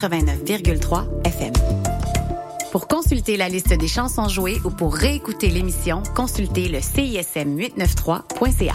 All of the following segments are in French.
89,3 FM. Pour consulter la liste des chansons jouées ou pour réécouter l'émission, consultez le CISM893.ca.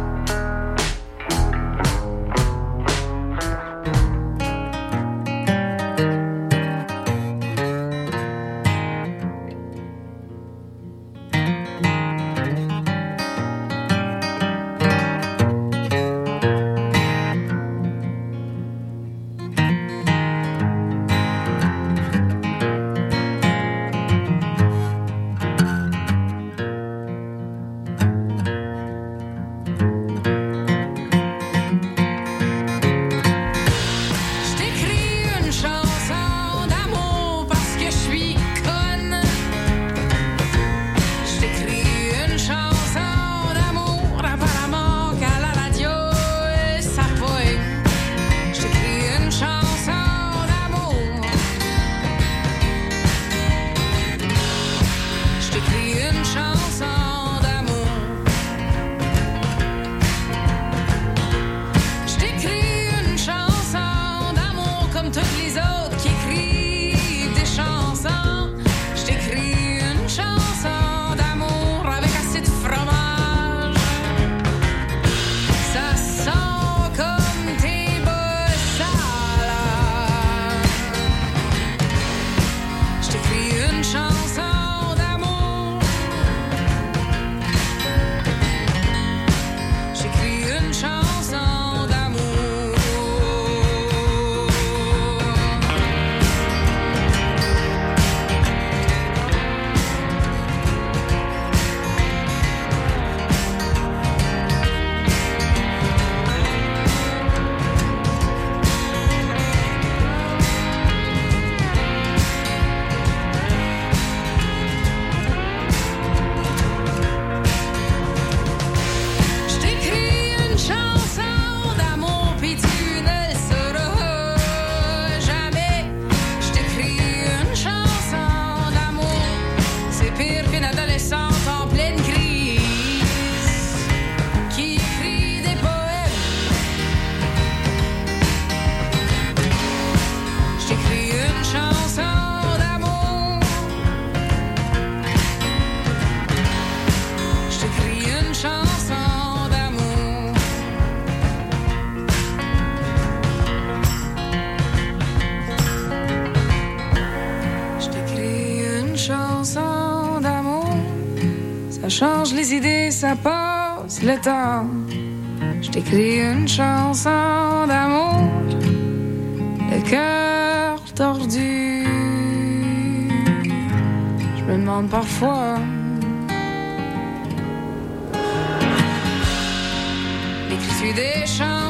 le temps. Je t'écris une chanson d'amour, le cœur tordu. Je me demande parfois. Écris-tu des chansons?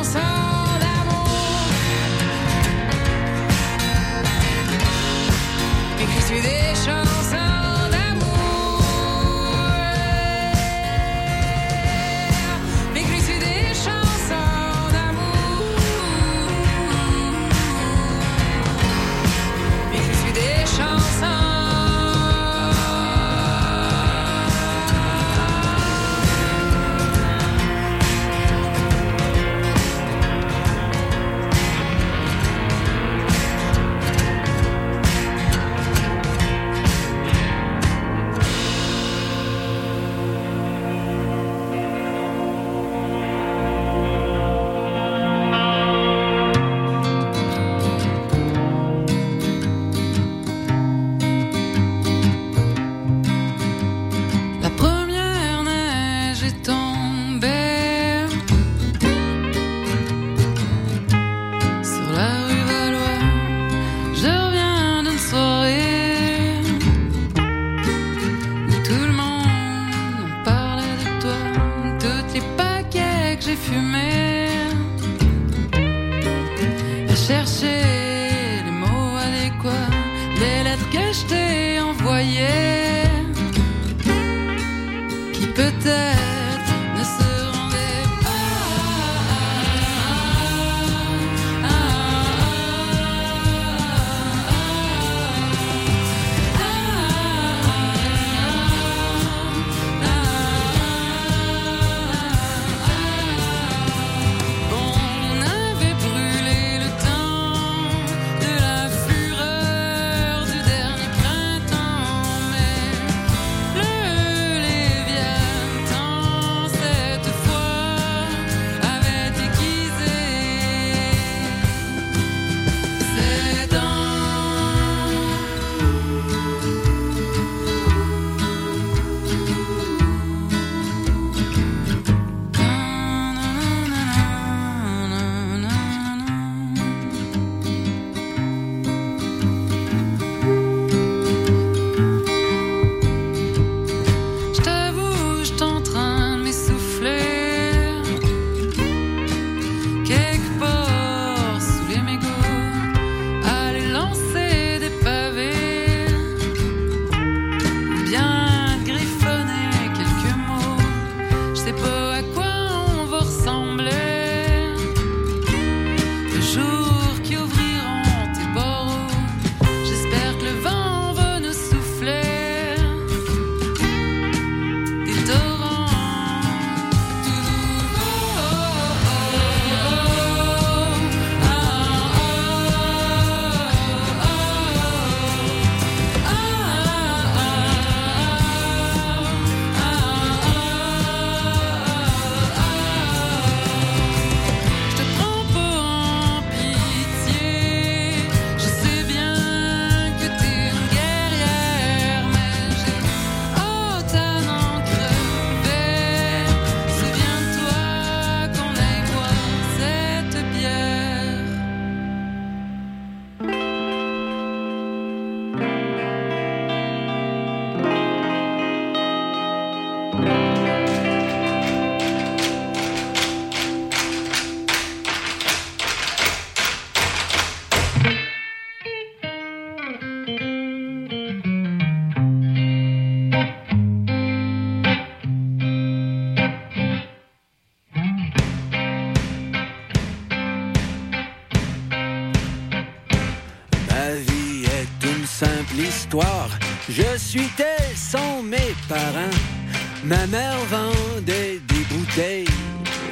Ma mère vendait des bouteilles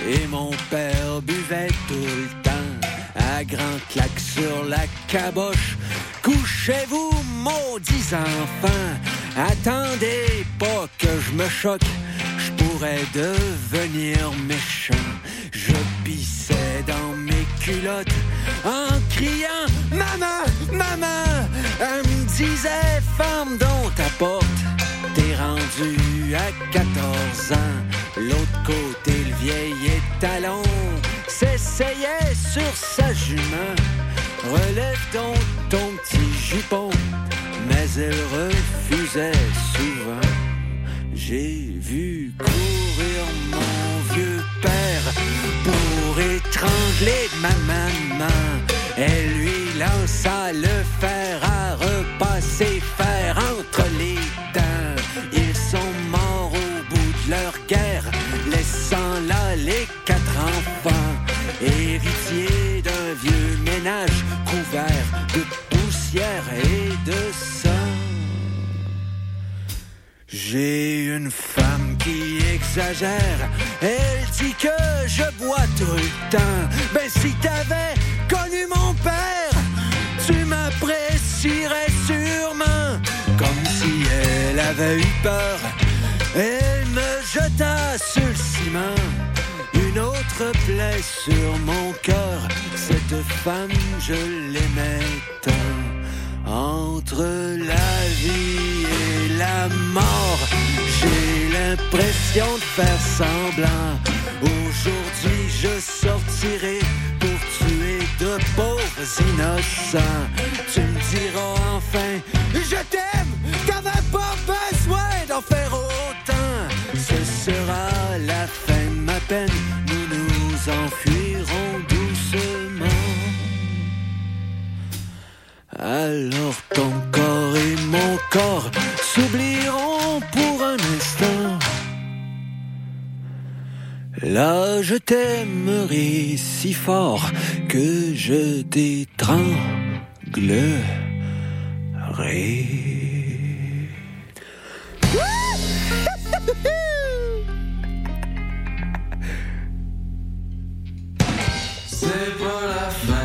et mon père buvait tout le temps. À grand claque sur la caboche, couchez-vous, maudits enfants. Attendez pas que je me choque, je pourrais devenir méchant. Je pissais dans mes culottes en criant Maman, maman. Elle me disait Femme dont ta porte. T'es rendu à 14 ans. L'autre côté, le vieil étalon s'essayait sur sa jument. Relève donc ton petit jupon. Mais elle refusait souvent. J'ai vu courir mon vieux père pour étrangler ma maman. Elle lui lança le fer à repasser J'ai une femme qui exagère, elle dit que je bois tout le temps. Ben si t'avais connu mon père, tu m'apprécierais sûrement. Comme si elle avait eu peur, elle me jeta sur le ciment. Une autre plaie sur mon cœur, cette femme je l'aimais tant. Entre la vie et la mort, j'ai l'impression de faire semblant. Aujourd'hui, je sortirai pour tuer de pauvres innocents. Tu me diras enfin, je t'aime, t'avais pas besoin d'en faire autant. Ce sera la fin de ma peine, nous nous enfuirons Alors ton corps et mon corps s'oublieront pour un instant. Là, je t'aimerai si fort que je t'étranglerai. C'est pas la fin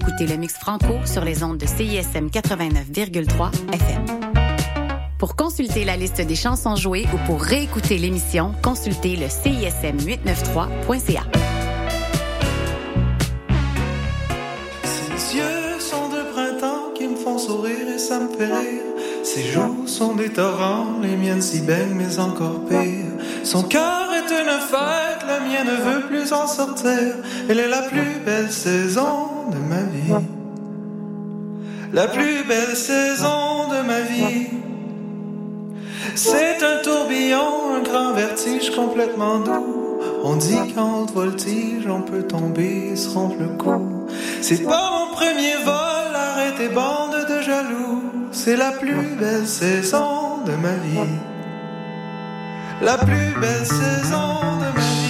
écoutez le mix franco sur les ondes de CISM 89,3 FM. Pour consulter la liste des chansons jouées ou pour réécouter l'émission, consultez le CISM893.ca. Ses yeux sont de printemps qui me font sourire et ça me fait rire. Ses joues sont des torrents, les miennes si belles mais encore pire. Son cœur est une fête, la mienne ne veut plus en sortir. Elle est la plus belle saison de ma vie. La plus belle saison de ma vie. C'est un tourbillon, un grand vertige complètement doux. On dit qu'en voltige, on peut tomber se rompre le cou. C'est pas mon premier vol, arrêtez bande de jaloux. C'est la plus belle saison de ma vie. La plus belle saison de ma vie.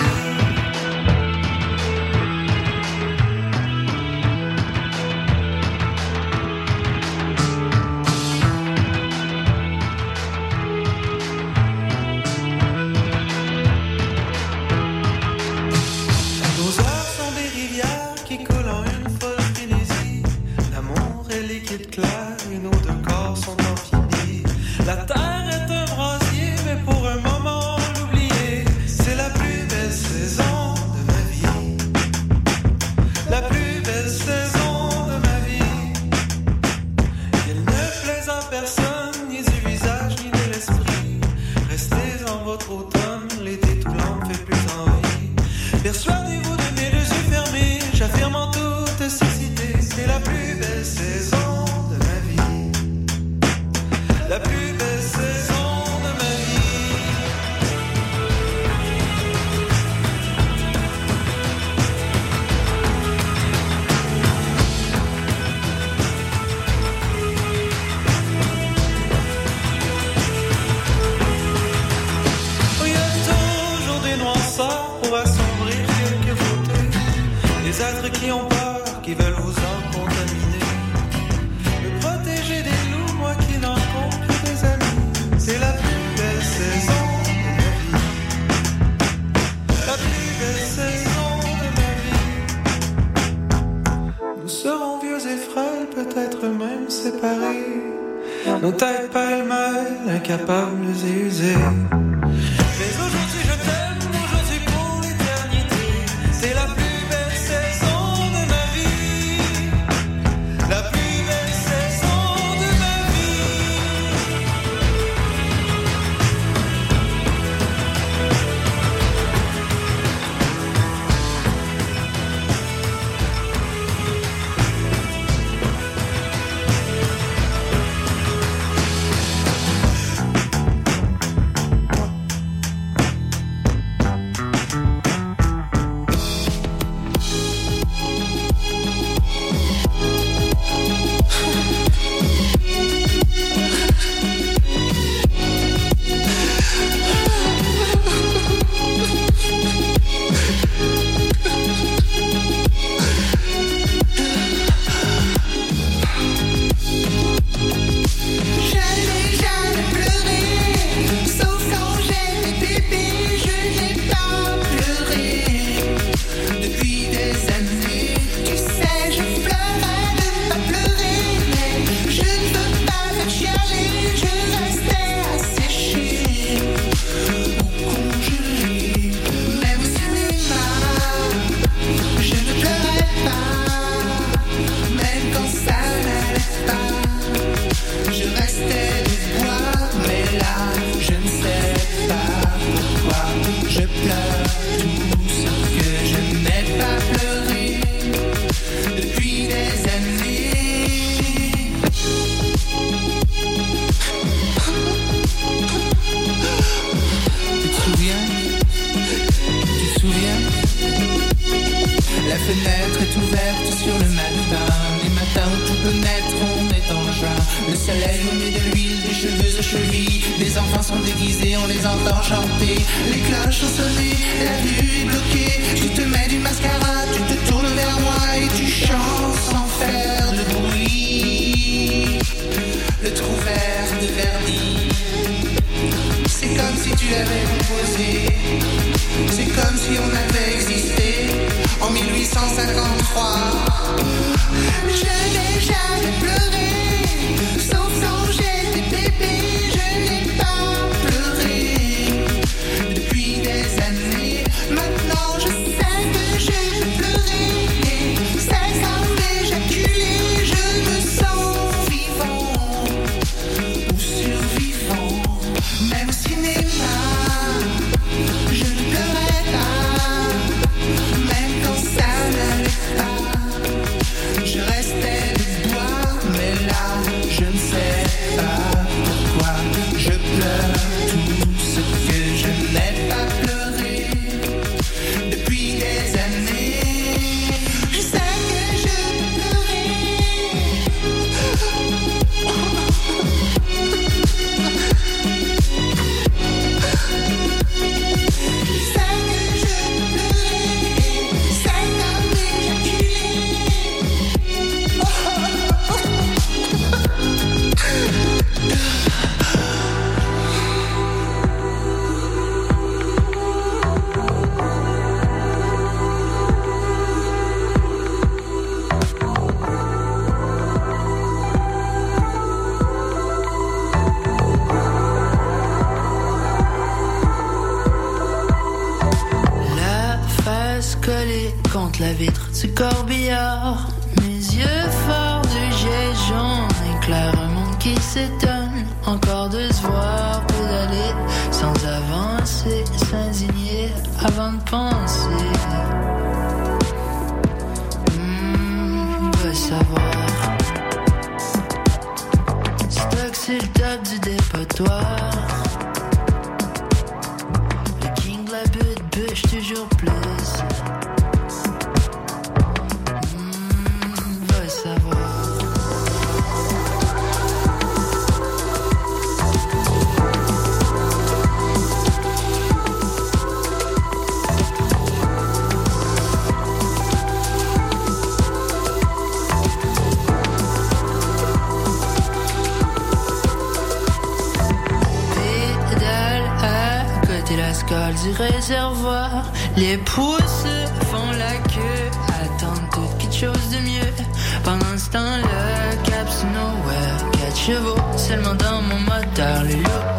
parle du réservoir. Les pouces font la queue, attendent toute quelque chose de mieux. Pendant ce temps-là, cap nowhere, quatre chevaux seulement dans mon moteur, les loups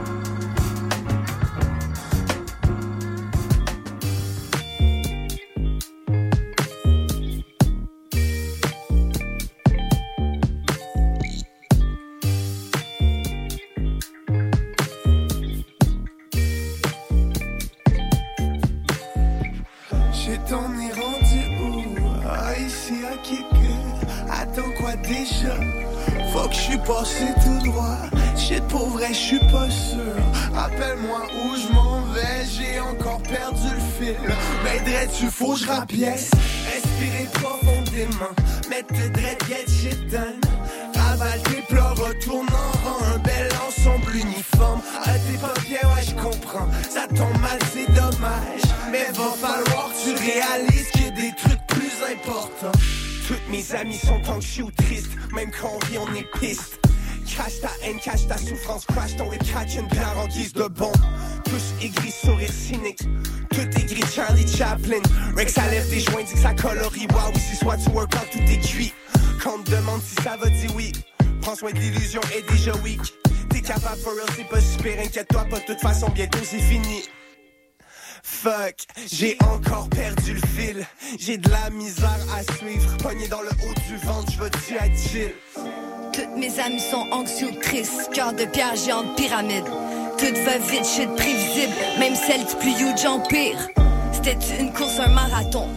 Respirer profondément. Get shit done. Avale tes pleurs, retourne en rang. Un bel ensemble uniforme. Ah, t'es bien, ouais, je comprends. Ça tombe mal, c'est dommage. Mais va falloir que tu réalises qu'il y a des trucs plus importants. Toutes mes amies sont anxieux ou tristes. Même quand on rit, on est piste. Cache ta haine, cache ta souffrance, crash ton whip, catch une bière en guise de bon. Lève des joints, dit que ça colorie. Wow, ici, soit tu work out, tout est cuit. Quand on demande si ça va, dis oui. Prends soin de l'illusion est déjà weak. T'es capable for real, c'est pas super, inquiète-toi pas, de toute façon, bientôt c'est fini. Fuck, j'ai encore perdu le fil. J'ai de la misère à suivre. Pogné dans le haut du ventre, je veux-tu être chill? Toutes mes amies sont anxieux, tristes, cœur de pierre géante pyramide. Tout va vite, shit prévisible, même celle du plus huge empire. C'était une course, un marathon.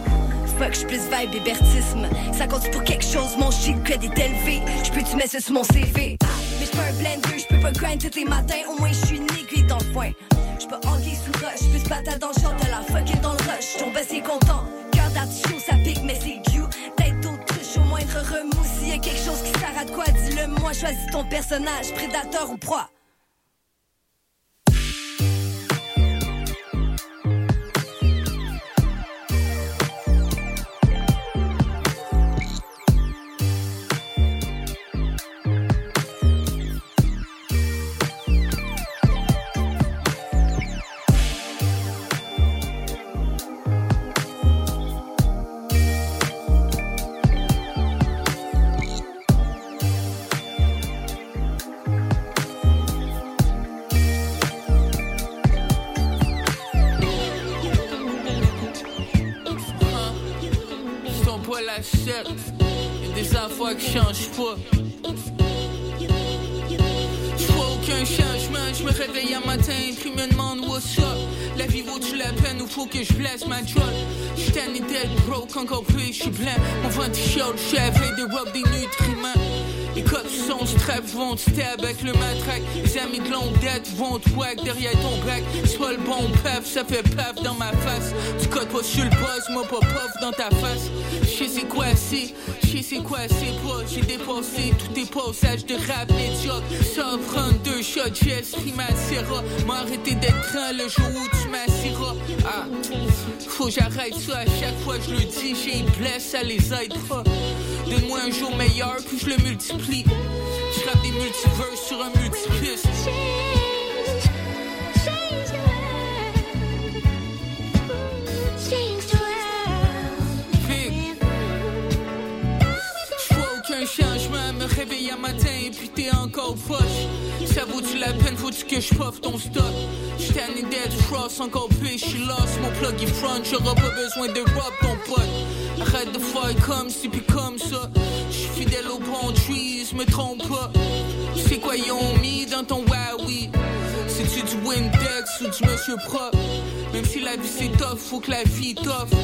Fuck, j'suis plus vibe hébertisme. Ça compte pour quelque chose, mon shit credit élevé. J'peux tu mettre ça sur mon CV. Mais j'peux un blender, j'peux pas grind tous les matins. Au moins j'suis une aiguille dans le foin. J'peux anguille sous roche, plus patate dans le champ de la fucking dans le rush. Ton c'est content. Cœur d'artichaut, ça pique, mais c'est cute. Tête d'autruche, au moindre remous. S'il y a quelque chose qui de quoi, dis-le moi. Choisis ton personnage, prédateur ou proie. Affaires qui changent pas. Je vois aucun changement. Je me réveille un matin puis me demande what's up. La vie la ou faut que je blesse ma job? J'suis tanné d'être broke, encore plus j'suis blanc. Mon ventre t-shirt, j'suis avec des robes, des nutriments. Les cops sont strap, vont stab avec le matraque. Les amis de longue date vont te whack derrière ton bac. Pas le bon paf, ça fait paf dans ma face. Tu codes pas sur le boss, moi pas puff dans ta face. J'sais c'est quoi c'est, j'sais c'est quoi c'est pas. J'ai dépassé tous tes passages de rap médiocre. Sans prendre deux shots, j'ai ma sierra. M'arrêter d'être grand le jour où tu m'assiras. Ah, faut j'arrête ça à chaque fois je le dis. J'ai une blesse, ça les aidera. Donne-moi un jour meilleur, puis je le multiplie. Je des multiverses sur un multipiste. Réveiller un matin et puis t'es encore poche. Ça vaut-tu la peine, faut-tu que je poffe ton stock? J'suis tanné d'être frost, encore plus, j'suis lost. Mon plug est front, j'aurai pas besoin de rob ton pote. Arrête de faire comme si puis comme ça. J'suis fidèle au bon trees, me trompe pas. C'est quoi ils ont mis dans ton Huawei? C'est-tu du Windex ou du Monsieur Propre? Même si la vie c'est tough, faut que la vie t'offre.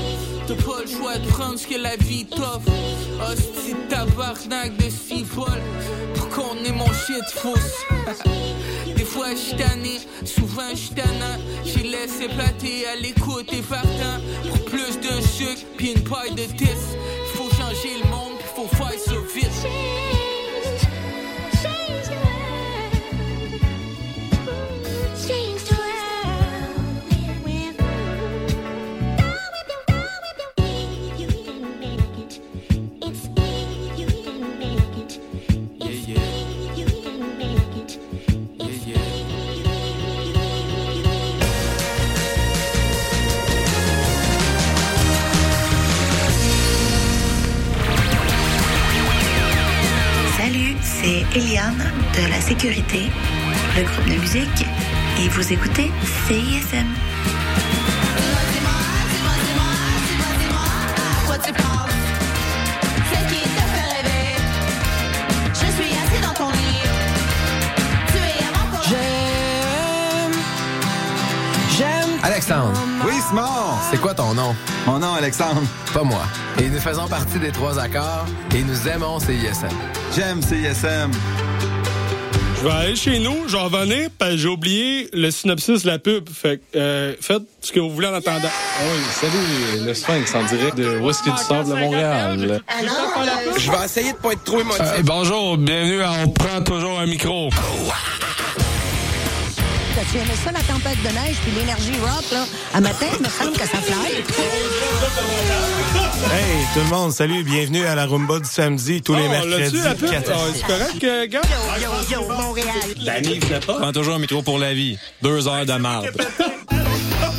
T'as pas le choix de prendre ce que la vie t'offre. Hostie tabarnak de Steve-Paul. Pour qu'on ait mon shit fausse. Des fois j'suis tanné, souvent j'suis tannant. J'ai laissé plater à l'écoute et partant. Pour plus de sucre puis une paille de tis. Faut changer le monde faut faire ça vite. Eliane de la Sécurité, le groupe de musique, et vous écoutez CISM. Alexandre. Oui, Simon. C'est quoi ton nom? Mon nom, Alexandre. Pas moi. Et nous faisons partie des trois accords et nous aimons CISM. J'aime CISM. Je vais aller chez nous, je vais revenir, parce que j'ai oublié le synopsis de la pub. Fait que, euh, faites ce que vous voulez en attendant. Oui, salut, le Sphinx en direct de Whisky du Sable de Montréal? Je vais essayer de pas être trop émotif. Euh, bonjour, bienvenue à On prend toujours un micro. Aimé ça, la tempête de neige puis l'énergie rock, là? À matin, il me semble que ça fly. Hey, tout le monde, salut, bienvenue à la rumba du samedi, tous les Oh, mercredis. l'as-tu, la pub? 4 Ah, c'est correct, euh, gars? Yo, yo, Montréal. Danny, il pas. Prends toujours un micro pour la vie. Deux heures de marde.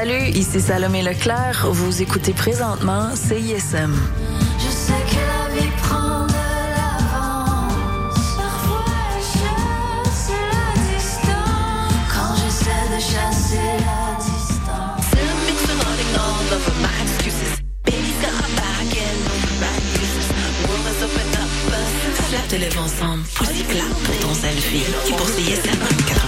Salut, ici Salomé Leclerc. Vous écoutez présentement CISM. Je sais que la vie prend de l'avance. Parfois elle chasse la distance. Quand j'essaie de chasser la distance. Te lève ensemble, aussi clap pour ton selfie. Et pour CISM 89.3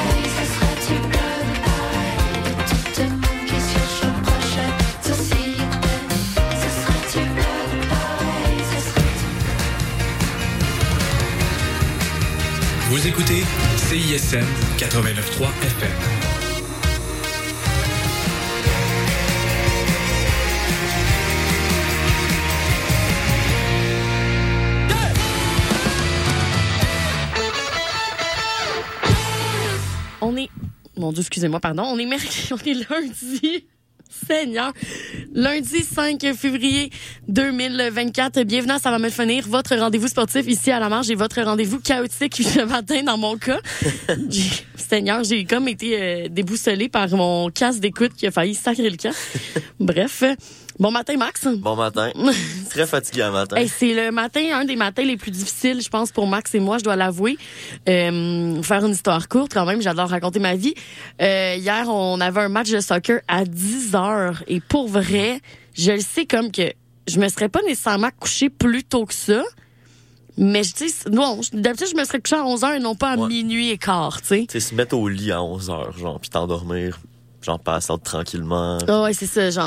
Écoutez CISM 89.3 FM. On est. Mon Dieu, excusez-moi, pardon. On est mercredi, on est lundi. Seigneur. Lundi 5 février 2024. Bienvenue à Ça va me finir, votre rendez-vous sportif ici à la marge et votre rendez-vous chaotique ce matin dans mon cas. Seigneur, j'ai comme été euh, déboussolée par mon casque d'écoute qui a failli sacrer le camp. Bref. Bon matin, Max. Bon matin. Très fatigué un matin. Hey, c'est le matin, un des matins les plus difficiles, je pense, pour Max et moi, je dois l'avouer. Euh, faire une histoire courte, quand même, j'adore raconter ma vie. Euh, hier, on avait un match de soccer à 10 heures. Et pour vrai, je le sais comme que je me serais pas nécessairement couché plus tôt que ça. Mais je dis, non, d'habitude, je me serais couché à 11 heures et non pas à minuit et quart, tu sais. Tu sais, se mettre au lit à 11 heures, genre, puis t'endormir, genre, passer tranquillement. Ah ouais, c'est ça, genre.